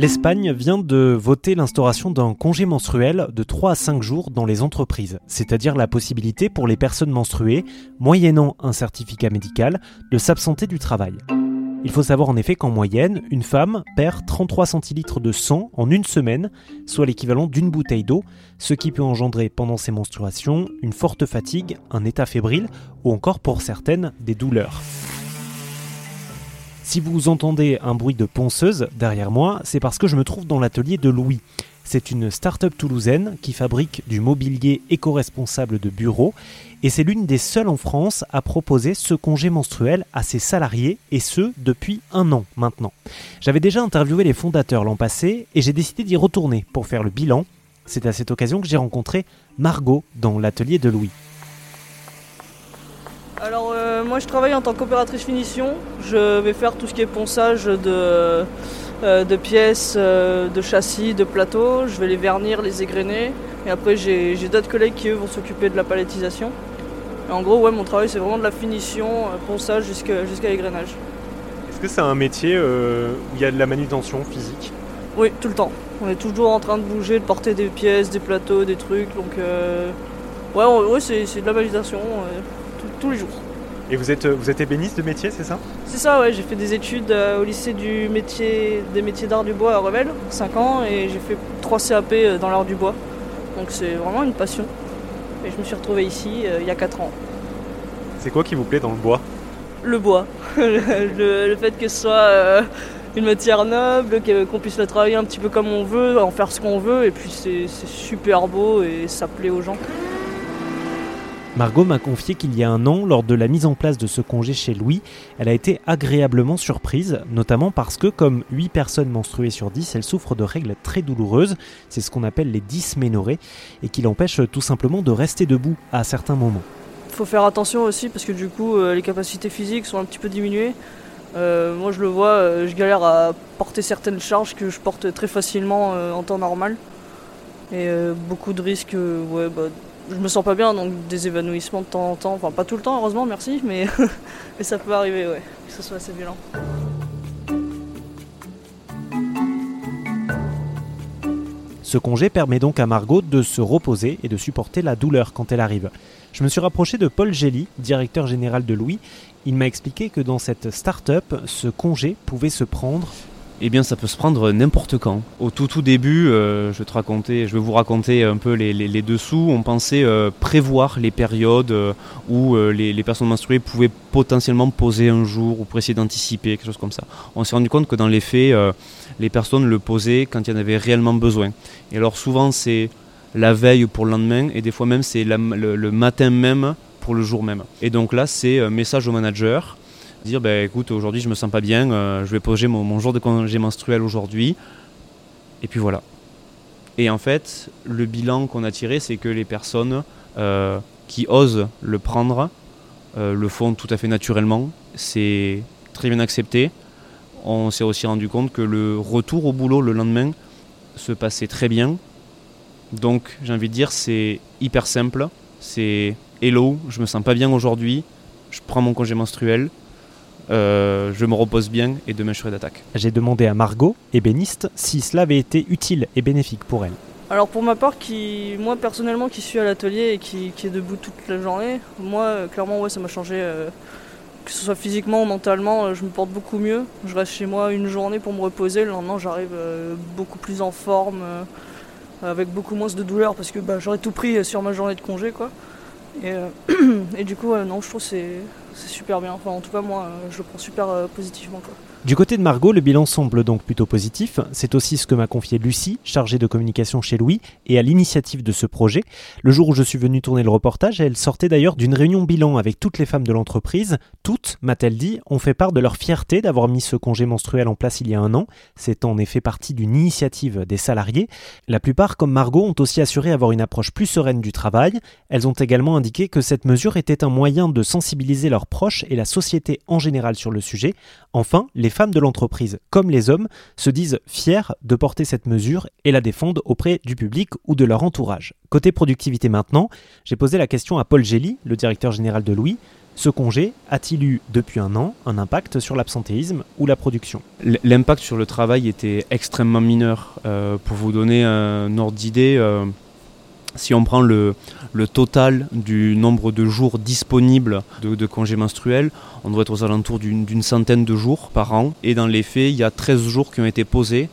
L'Espagne vient de voter l'instauration d'un congé menstruel de 3 à 5 jours dans les entreprises, c'est-à-dire la possibilité pour les personnes menstruées, moyennant un certificat médical, de s'absenter du travail. Il faut savoir en effet qu'en moyenne, une femme perd 33 centilitres de sang en une semaine, soit l'équivalent d'une bouteille d'eau, ce qui peut engendrer pendant ses menstruations une forte fatigue, un état fébrile ou encore pour certaines des douleurs. Si vous entendez un bruit de ponceuse derrière moi, c'est parce que je me trouve dans l'atelier de Louis. C'est une start-up toulousaine qui fabrique du mobilier éco-responsable de bureau et c'est l'une des seules en France à proposer ce congé menstruel à ses salariés et ce depuis un an maintenant. J'avais déjà interviewé les fondateurs l'an passé et j'ai décidé d'y retourner pour faire le bilan. C'est à cette occasion que j'ai rencontré Margot dans l'atelier de Louis. Euh, moi je travaille en tant qu'opératrice finition. Je vais faire tout ce qui est ponçage de, euh, de pièces, euh, de châssis, de plateaux. Je vais les vernir, les égrener. Et après j'ai d'autres collègues qui eux vont s'occuper de la palettisation. Et en gros ouais mon travail c'est vraiment de la finition, ponçage jusqu'à l'égrenage. Est-ce que c'est un métier où il y a de la manutention physique? Oui, tout le temps. On est toujours en train de bouger, de porter des pièces, des plateaux, des trucs. Donc ouais, ouais c'est de la manutention tous les jours. Et vous êtes, vous êtes ébéniste de métier, c'est ça? C'est ça, ouais. J'ai fait des études euh, au lycée du métier, des métiers d'art du bois à Revel, 5 ans, et j'ai fait 3 CAP euh, dans l'art du bois. Donc c'est vraiment une passion. Et je me suis retrouvé ici euh, il y a 4 ans. C'est quoi qui vous plaît dans le bois? Le bois. le, fait que ce soit une matière noble, qu'on puisse la travailler un petit peu comme on veut, en faire ce qu'on veut, et puis c'est super beau et ça plaît aux gens. Margot m'a confié qu'il y a un an, lors de la mise en place de ce congé chez Louis, elle a été agréablement surprise, notamment parce que, comme 8 personnes menstruées sur 10, elle souffre de règles très douloureuses, c'est ce qu'on appelle les dysménorrhées, et qui l'empêchent tout simplement de rester debout à certains moments. Il faut faire attention aussi parce que du coup euh, les capacités physiques sont un petit peu diminuées. Euh, moi je le vois, euh, je galère à porter certaines charges que je porte très facilement en temps normal. Et beaucoup de risques ouais, bah, je me sens pas bien, donc des évanouissements de temps en temps. Enfin, pas tout le temps, heureusement, merci, mais, ça peut arriver, ouais, que ce soit assez violent. Ce congé permet donc à Margot de se reposer et de supporter la douleur quand elle arrive. Je me suis rapproché de Paul Gély, directeur général de Louis. Il m'a expliqué que dans cette start-up, ce congé pouvait se prendre eh bien ça peut se prendre n'importe quand. Au tout tout début, euh, je, vais te je vais vous raconter un peu les, dessous. On pensait euh, prévoir les périodes euh, où les, personnes menstruées pouvaient potentiellement poser un jour ou pour essayer d'anticiper, quelque chose comme ça. On s'est rendu compte que dans les faits, les personnes le posaient quand il y en avait réellement besoin. Et alors souvent c'est la veille pour le lendemain et des fois même c'est le, le matin même pour le jour même. Et donc là c'est un message au manager dire bah, écoute, aujourd'hui je me sens pas bien, euh, je vais poser mon, jour de congé menstruel aujourd'hui. Et puis voilà. Et en fait, le bilan qu'on a tiré, c'est que les personnes euh, qui osent le prendre euh, le font tout à fait naturellement. C'est très bien accepté. On s'est aussi rendu compte que le retour au boulot le lendemain se passait très bien. Donc j'ai envie de dire c'est hyper simple. C'est hello, je me sens pas bien aujourd'hui, je prends mon congé menstruel, euh, je me repose bien et demain je serai d'attaque. J'ai demandé à Margot, ébéniste, si cela avait été utile et bénéfique pour elle. Alors pour ma part, qui, moi personnellement qui suis à l'atelier et qui, est debout toute la journée, moi euh, clairement ouais, ça m'a changé, euh, que ce soit physiquement ou mentalement, je me porte beaucoup mieux. Je reste chez moi une journée pour me reposer, le lendemain j'arrive beaucoup plus en forme, avec beaucoup moins de douleur parce que bah, j'aurais tout pris sur ma journée de congé quoi. Et, et du coup non je trouve c'est c'est super bien. Enfin, en tout cas, moi, euh, je le prends super euh, positivement. Du côté de Margot, le bilan semble donc plutôt positif. C'est aussi ce que m'a confié Lucie, chargée de communication chez Louis, et à l'initiative de ce projet. Le jour où je suis venu tourner le reportage, elle sortait d'ailleurs d'une réunion bilan avec toutes les femmes de l'entreprise. Toutes, m'a-t-elle dit, ont fait part de leur fierté d'avoir mis ce congé menstruel en place il y a un an. C'est en effet partie d'une initiative des salariés. La plupart, comme Margot, ont aussi assuré avoir une approche plus sereine du travail. Elles ont également indiqué que cette mesure était un moyen de sensibiliser leurs proches et la société en général sur le sujet. Enfin, les les femmes de l'entreprise, comme les hommes, se disent fiers de porter cette mesure et la défendent auprès du public ou de leur entourage. Côté productivité maintenant, j'ai posé la question à Paul Gély, le directeur général de Louis. Ce congé a-t-il eu depuis un an un impact sur l'absentéisme ou la production? L'impact sur le travail était extrêmement mineur. Euh, pour vous donner un ordre d'idée, euh, si on prend le, total du nombre de jours disponibles de, congés menstruels, on doit être aux alentours d'une centaine de jours par an. Et dans les faits, il y a 13 jours qui ont été posés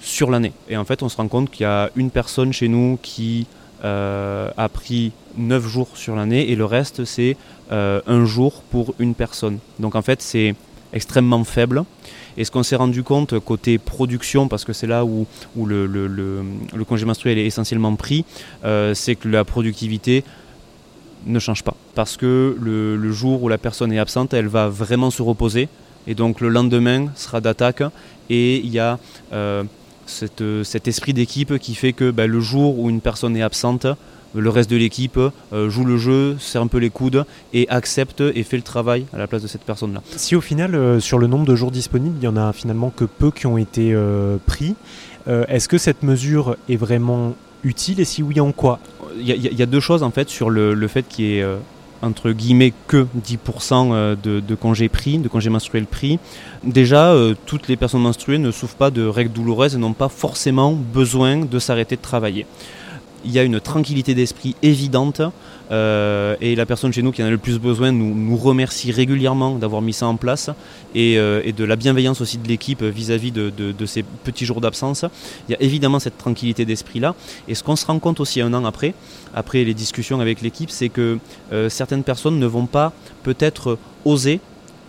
sur l'année. Et en fait, on se rend compte qu'il y a une personne chez nous qui euh, a pris 9 jours sur l'année et le reste, c'est euh, un jour pour une personne. Donc en fait, c'est extrêmement faible. Et ce qu'on s'est rendu compte côté production, parce que c'est là où, le, congé menstruel est essentiellement pris, euh, c'est que la productivité ne change pas. Parce que le, jour où la personne est absente, elle va vraiment se reposer. Et donc le lendemain sera d'attaque. Et il y a euh, cette, cet esprit d'équipe qui fait que bah, le jour où une personne est absente, le reste de l'équipe euh, joue le jeu, serre un peu les coudes et accepte et fait le travail à la place de cette personne-là. Si au final, euh, sur le nombre de jours disponibles, il y en a finalement que peu qui ont été euh, pris, est-ce que cette mesure est vraiment utile et si oui, en quoi? Il y, a deux choses en fait sur le, fait qu'il y ait entre guillemets que 10% de, de, congés pris, de congés menstruels pris. Déjà, toutes les personnes menstruées ne souffrent pas de règles douloureuses et n'ont pas forcément besoin de s'arrêter de travailler il y a une tranquillité d'esprit évidente euh, et la personne chez nous qui en a le plus besoin nous, nous remercie régulièrement d'avoir mis ça en place et, euh, de la bienveillance aussi de l'équipe vis-à-vis de, ces petits jours d'absence. Il y a évidemment cette tranquillité d'esprit là et ce qu'on se rend compte aussi un an après, après les discussions avec l'équipe, c'est que euh, certaines personnes ne vont pas peut-être oser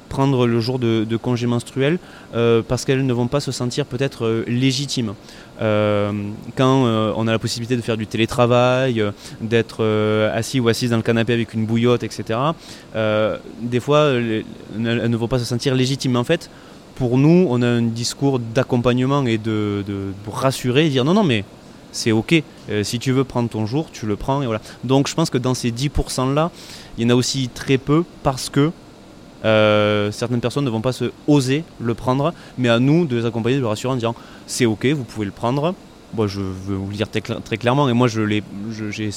prendre le jour de, congé menstruel euh, parce qu'elles ne vont pas se sentir peut-être euh, légitimes. Euh, quand on a la possibilité de faire du télétravail, d'être assis ou assise dans le canapé avec une bouillotte, etc., des fois, elles, ne vont pas se sentir légitimes. En fait, pour nous, on a un discours d'accompagnement et de, pour rassurer et dire non, non, mais c'est ok. si tu veux prendre ton jour, tu le prends et voilà. Donc je pense que dans ces 10% là, il y en a aussi très peu parce que euh, certaines personnes ne vont pas se oser le prendre, mais à nous de les accompagner, de les rassurer en disant c'est ok, vous pouvez le prendre. Moi, je veux vous le dire très, clairement, et moi, j'ai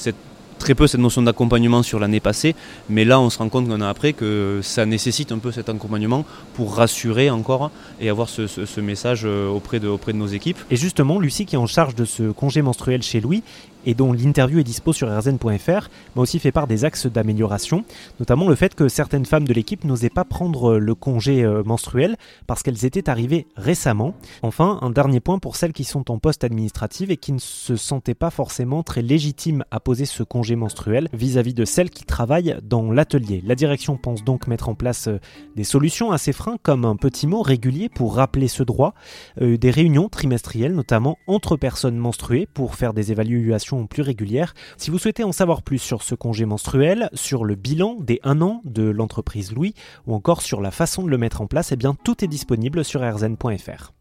très peu cette notion d'accompagnement sur l'année passée, mais là, on se rend compte qu'on a après que ça nécessite un peu cet accompagnement pour rassurer encore et avoir ce, message euh, auprès de, auprès de nos équipes. Et justement, Lucie, qui est en charge de ce congé menstruel chez Louis, et dont l'interview est dispo sur rzn.fr, m'a aussi fait part des axes d'amélioration, notamment le fait que certaines femmes de l'équipe n'osaient pas prendre le congé euh, menstruel parce qu'elles étaient arrivées récemment. Enfin, un dernier point pour celles qui sont en poste administratif et qui ne se sentaient pas forcément très légitimes à poser ce congé menstruel vis-à-vis de celles qui travaillent dans l'atelier. La direction pense donc mettre en place euh, des solutions à ces freins comme un petit mot régulier pour rappeler ce droit, euh, des réunions trimestrielles notamment entre personnes menstruées pour faire des évaluations plus régulières. Si vous souhaitez en savoir plus sur ce congé menstruel, sur le bilan des 1 an de l'entreprise Louis ou encore sur la façon de le mettre en place, eh bien tout est disponible sur rzn.fr.